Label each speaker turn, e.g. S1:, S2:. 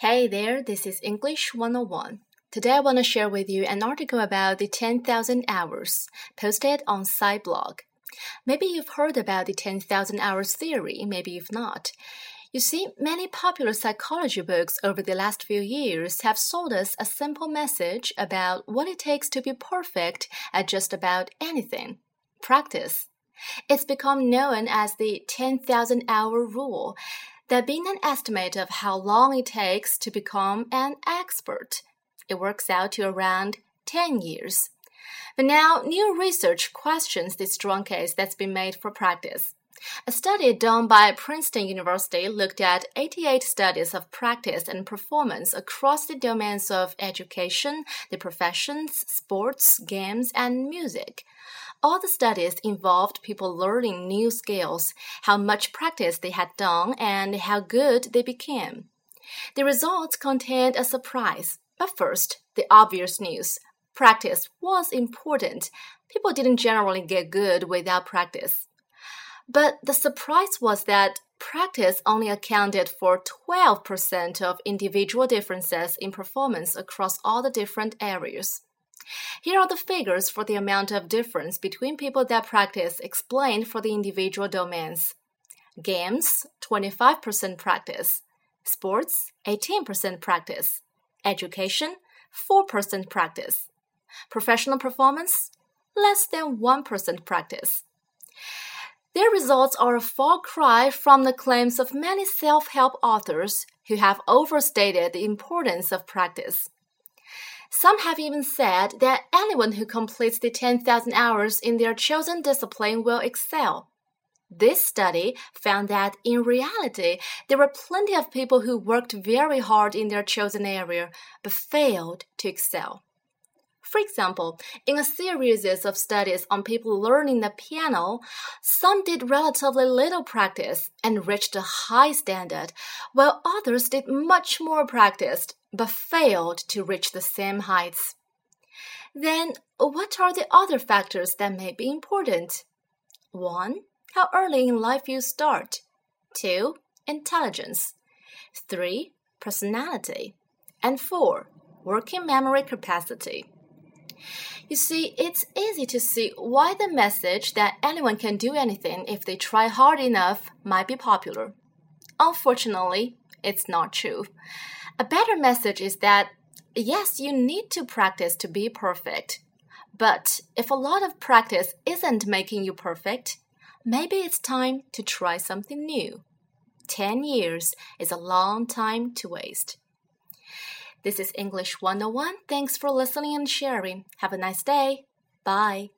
S1: Hey there, this is English 101. Today I want to share with you an article about the 10,000 hours posted on PsyBlog. Maybe you've heard about the 10,000 hours theory, maybe you've not. You see, many popular psychology books over the last few years have sold us a simple message about what it takes to be perfect at just about anything practice. It's become known as the 10,000 hour rule there being an estimate of how long it takes to become an expert. It works out to around 10 years. But now, new research questions this strong case that's been made for practice. A study done by Princeton University looked at 88 studies of practice and performance across the domains of education, the professions, sports, games, and music. All the studies involved people learning new skills, how much practice they had done, and how good they became. The results contained a surprise. But first, the obvious news. Practice was important. People didn't generally get good without practice. But the surprise was that practice only accounted for 12% of individual differences in performance across all the different areas. Here are the figures for the amount of difference between people that practice explained for the individual domains. Games, 25% practice. Sports, 18% practice. Education, 4% practice. Professional performance, less than 1% practice. Their results are a far cry from the claims of many self help authors who have overstated the importance of practice. Some have even said that anyone who completes the 10,000 hours in their chosen discipline will excel. This study found that in reality, there were plenty of people who worked very hard in their chosen area but failed to excel. For example, in a series of studies on people learning the piano, some did relatively little practice and reached a high standard, while others did much more practice but failed to reach the same heights. Then, what are the other factors that may be important? 1. How early in life you start. 2. Intelligence. 3. Personality. And 4. Working memory capacity. You see, it's easy to see why the message that anyone can do anything if they try hard enough might be popular. Unfortunately, it's not true. A better message is that yes, you need to practice to be perfect. But if a lot of practice isn't making you perfect, maybe it's time to try something new. 10 years is a long time to waste. This is English 101. Thanks for listening and sharing. Have a nice day. Bye.